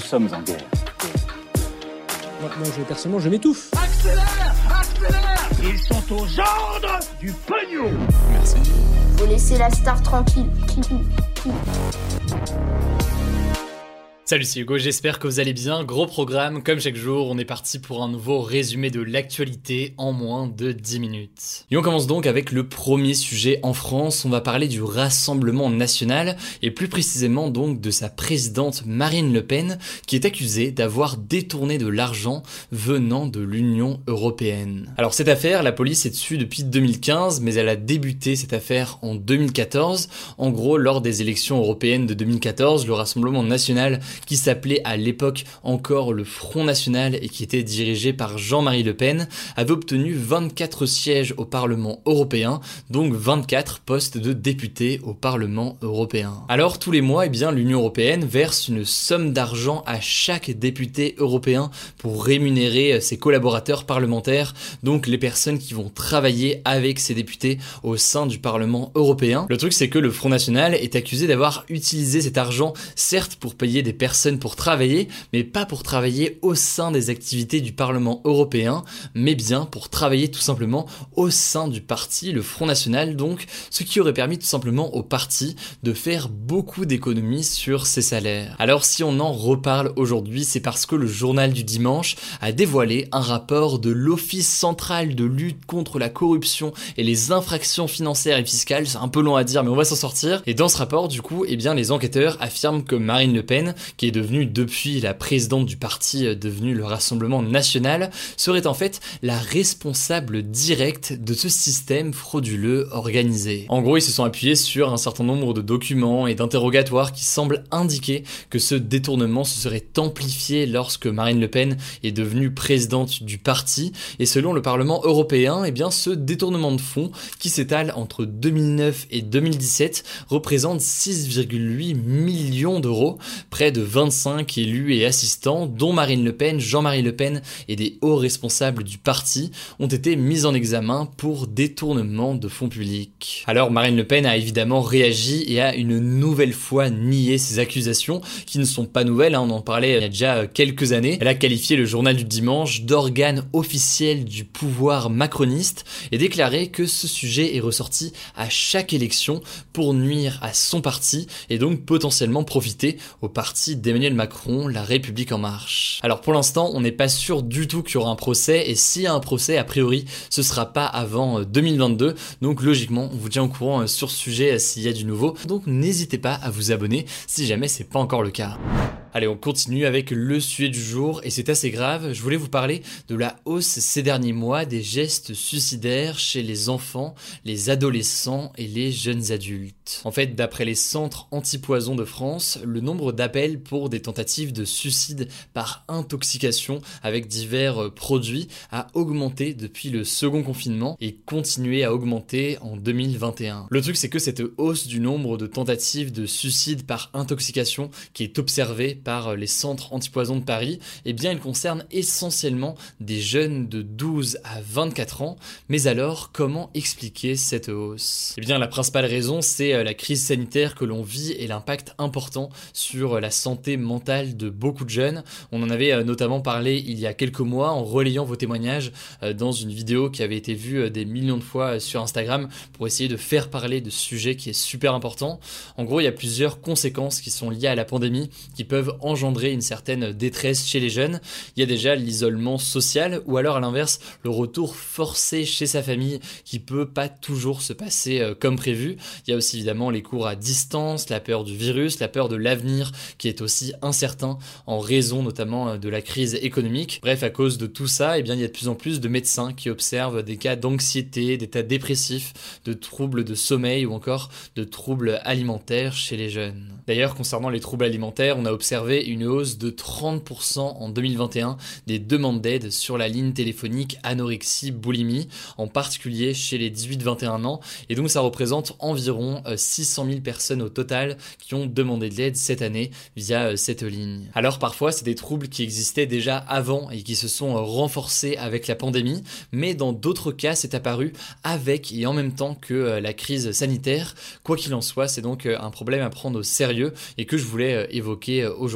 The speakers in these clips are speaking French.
Nous sommes en guerre. Moi, moi, je, personnellement, je m'étouffe. Accélère Accélère Ils sont aux ordres du pognon Faut laisser la star tranquille. Salut, c'est Hugo, j'espère que vous allez bien. Gros programme, comme chaque jour, on est parti pour un nouveau résumé de l'actualité en moins de 10 minutes. Et on commence donc avec le premier sujet en France, on va parler du Rassemblement national, et plus précisément donc de sa présidente Marine Le Pen, qui est accusée d'avoir détourné de l'argent venant de l'Union Européenne. Alors cette affaire, la police est dessus depuis 2015, mais elle a débuté cette affaire en 2014. En gros, lors des élections européennes de 2014, le Rassemblement national qui s'appelait à l'époque encore le Front National et qui était dirigé par Jean-Marie Le Pen, avait obtenu 24 sièges au Parlement européen, donc 24 postes de députés au Parlement européen. Alors tous les mois, eh bien l'Union européenne verse une somme d'argent à chaque député européen pour rémunérer ses collaborateurs parlementaires, donc les personnes qui vont travailler avec ces députés au sein du Parlement européen. Le truc c'est que le Front National est accusé d'avoir utilisé cet argent certes pour payer des personnes pour travailler, mais pas pour travailler au sein des activités du Parlement européen, mais bien pour travailler tout simplement au sein du parti, le Front National donc, ce qui aurait permis tout simplement au parti de faire beaucoup d'économies sur ses salaires. Alors si on en reparle aujourd'hui, c'est parce que le journal du dimanche a dévoilé un rapport de l'Office central de lutte contre la corruption et les infractions financières et fiscales, c'est un peu long à dire mais on va s'en sortir. Et dans ce rapport du coup, eh bien les enquêteurs affirment que Marine Le Pen, qui est devenue depuis la présidente du parti euh, devenu le Rassemblement national, serait en fait la responsable directe de ce système frauduleux organisé. En gros, ils se sont appuyés sur un certain nombre de documents et d'interrogatoires qui semblent indiquer que ce détournement se serait amplifié lorsque Marine Le Pen est devenue présidente du parti. Et selon le Parlement européen, eh bien, ce détournement de fonds, qui s'étale entre 2009 et 2017, représente 6,8 millions d'euros, près de 25 élus et assistants, dont Marine Le Pen, Jean-Marie Le Pen et des hauts responsables du parti, ont été mis en examen pour détournement de fonds publics. Alors Marine Le Pen a évidemment réagi et a une nouvelle fois nié ces accusations, qui ne sont pas nouvelles, hein, on en parlait il y a déjà quelques années. Elle a qualifié le journal du dimanche d'organe officiel du pouvoir macroniste et déclaré que ce sujet est ressorti à chaque élection pour nuire à son parti et donc potentiellement profiter au parti d'Emmanuel Macron, La République en marche. Alors pour l'instant, on n'est pas sûr du tout qu'il y aura un procès, et s'il y a un procès, a priori, ce sera pas avant 2022, donc logiquement, on vous tient au courant euh, sur ce sujet euh, s'il y a du nouveau, donc n'hésitez pas à vous abonner si jamais c'est pas encore le cas. Allez, on continue avec le sujet du jour et c'est assez grave. Je voulais vous parler de la hausse ces derniers mois des gestes suicidaires chez les enfants, les adolescents et les jeunes adultes. En fait, d'après les centres anti-poison de France, le nombre d'appels pour des tentatives de suicide par intoxication avec divers euh, produits a augmenté depuis le second confinement et continué à augmenter en 2021. Le truc c'est que cette hausse du nombre de tentatives de suicide par intoxication qui est observée par les centres antipoison de Paris, eh bien, il concerne essentiellement des jeunes de 12 à 24 ans. Mais alors, comment expliquer cette hausse? Eh bien, la principale raison, c'est euh, la crise sanitaire que l'on vit et l'impact important sur la santé mentale de beaucoup de jeunes. On en avait euh, notamment parlé il y a quelques mois en relayant vos témoignages euh, dans une vidéo qui avait été vue des millions de fois sur Instagram pour essayer de faire parler de ce sujet qui est super important. En gros, il y a plusieurs conséquences qui sont liées à la pandémie qui peuvent engendrer une certaine détresse chez les jeunes. Il y a déjà l'isolement social ou alors à l'inverse le retour forcé chez sa famille qui peut pas toujours se passer euh, comme prévu. Il y a aussi évidemment les cours à distance, la peur du virus, la peur de l'avenir qui est aussi incertain en raison notamment euh, de la crise économique. Bref, à cause de tout ça, eh bien, il y a de plus en plus de médecins qui observent des cas d'anxiété, d'état dépressif, de troubles de sommeil ou encore de troubles alimentaires chez les jeunes. D'ailleurs, concernant les troubles alimentaires, on a observé une hausse de 30% en 2021 des demandes d'aide sur la ligne téléphonique anorexie boulimie, en particulier chez les 18-21 ans, et donc ça représente environ 600 euh, 000 personnes au total qui ont demandé de l'aide cette année via euh, cette ligne. Alors parfois, c'est des troubles qui existaient déjà avant et qui se sont euh, renforcés avec la pandémie, mais dans d'autres cas, c'est apparu avec et en même temps que la crise sanitaire. Quoi qu'il en soit, c'est donc un problème à prendre au sérieux et que je voulais évoquer aujourd'hui.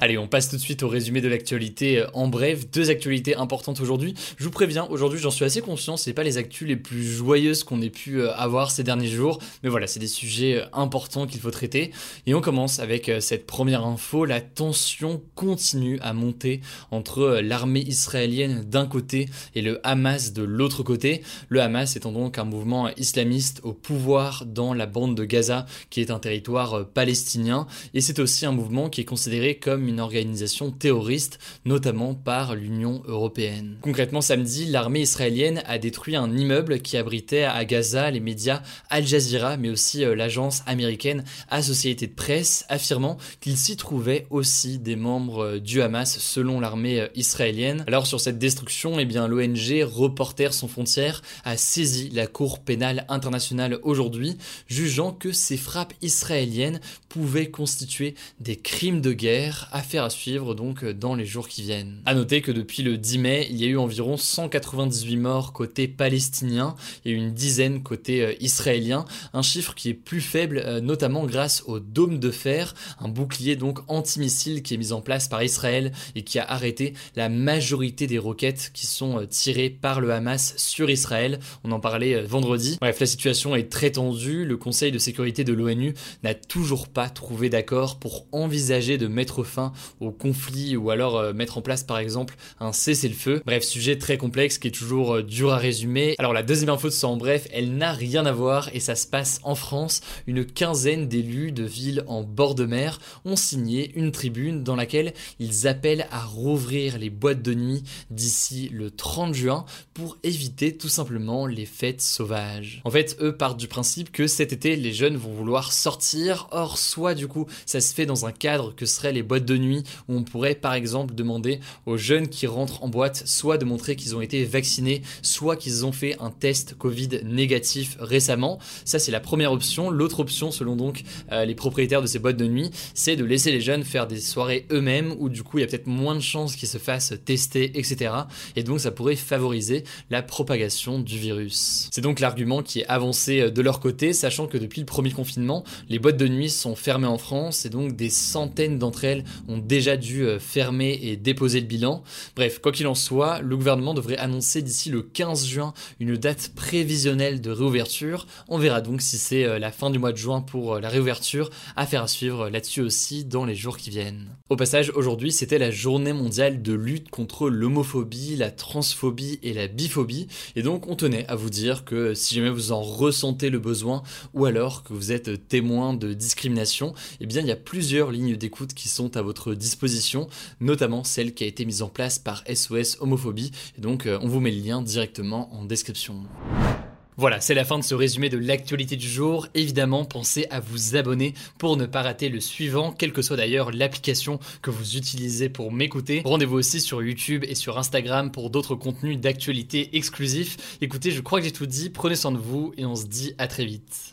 Allez, on passe tout de suite au résumé de l'actualité en bref. Deux actualités importantes aujourd'hui. Je vous préviens, aujourd'hui j'en suis assez conscient, c'est pas les actus les plus joyeuses qu'on ait pu avoir ces derniers jours, mais voilà, c'est des sujets importants qu'il faut traiter. Et on commence avec cette première info, la tension continue à monter entre l'armée israélienne d'un côté et le Hamas de l'autre côté. Le Hamas étant donc un mouvement islamiste au pouvoir dans la bande de Gaza, qui est un territoire palestinien, et c'est aussi un mouvement qui est considéré comme une organisation terroriste, notamment par l'Union européenne. Concrètement, samedi, l'armée israélienne a détruit un immeuble qui abritait à Gaza les médias Al Jazeera, mais aussi euh, l'agence américaine Associated Press, affirmant qu'il s'y trouvait aussi des membres euh, du Hamas selon l'armée euh, israélienne. Alors sur cette destruction, eh bien l'ONG Reporters sans frontières a saisi la Cour pénale internationale aujourd'hui, jugeant que ces frappes israéliennes pouvaient constituer des crimes de guerre, affaire à suivre donc dans les jours qui viennent. A noter que depuis le 10 mai, il y a eu environ 198 morts côté palestinien et une dizaine côté israélien, un chiffre qui est plus faible euh, notamment grâce au dôme de fer, un bouclier donc antimissile qui est mis en place par Israël et qui a arrêté la majorité des roquettes qui sont euh, tirées par le Hamas sur Israël. On en parlait euh, vendredi. Bref, la situation est très tendue. Le Conseil de sécurité de l'ONU n'a toujours pas trouvé d'accord pour envisager de mettre fin au conflit ou alors mettre en place par exemple un cessez-le-feu. Bref, sujet très complexe qui est toujours dur à résumer. Alors la deuxième info de ça en bref, elle n'a rien à voir et ça se passe en France. Une quinzaine d'élus de villes en bord de mer ont signé une tribune dans laquelle ils appellent à rouvrir les boîtes de nuit d'ici le 30 juin pour éviter tout simplement les fêtes sauvages. En fait, eux partent du principe que cet été, les jeunes vont vouloir sortir. Or, soit du coup, ça se fait dans un cadre que seraient les boîtes de nuit où on pourrait par exemple demander aux jeunes qui rentrent en boîte soit de montrer qu'ils ont été vaccinés, soit qu'ils ont fait un test Covid négatif récemment. Ça, c'est la première option. L'autre option, selon donc euh, les propriétaires de ces boîtes de nuit, c'est de laisser les jeunes faire des soirées eux-mêmes où du coup, il y a peut-être moins de chances qu'ils se fassent tester, etc. Et donc, ça pourrait favoriser la propagation du virus. C'est donc l'argument qui est avancé euh, de leur côté, sachant que depuis le premier confinement, les boîtes de nuit sont fermées en France et donc des centaines d'entre elles ont déjà dû euh, fermer et déposer le bilan. Bref, quoi qu'il en soit, le gouvernement devrait annoncer d'ici le 15 juin une date prévisionnelle de réouverture. On verra donc si c'est euh, la fin du mois de juin pour euh, la réouverture. Affaire à suivre là-dessus aussi dans les jours qui viennent. Au passage, aujourd'hui, c'était la journée mondiale de lutte contre l'homophobie, la transphobie et la biphobie. Et donc, on tenait à vous dire que si jamais vous en ressentez le besoin ou alors que vous êtes témoin de discrimination, eh bien, il y a plusieurs lignes d'écoute qui sont à votre disposition, notamment celle qui a été mise en place par SOS Homophobie. Et donc, euh, on vous met le lien directement en description. Voilà, c'est la fin de ce résumé de l'actualité du jour. Évidemment, pensez à vous abonner pour ne pas rater le suivant, quelle que soit d'ailleurs l'application que vous utilisez pour m'écouter. Rendez-vous aussi sur YouTube et sur Instagram pour d'autres contenus d'actualité exclusifs. Écoutez, je crois que j'ai tout dit, prenez soin de vous et on se dit à très vite.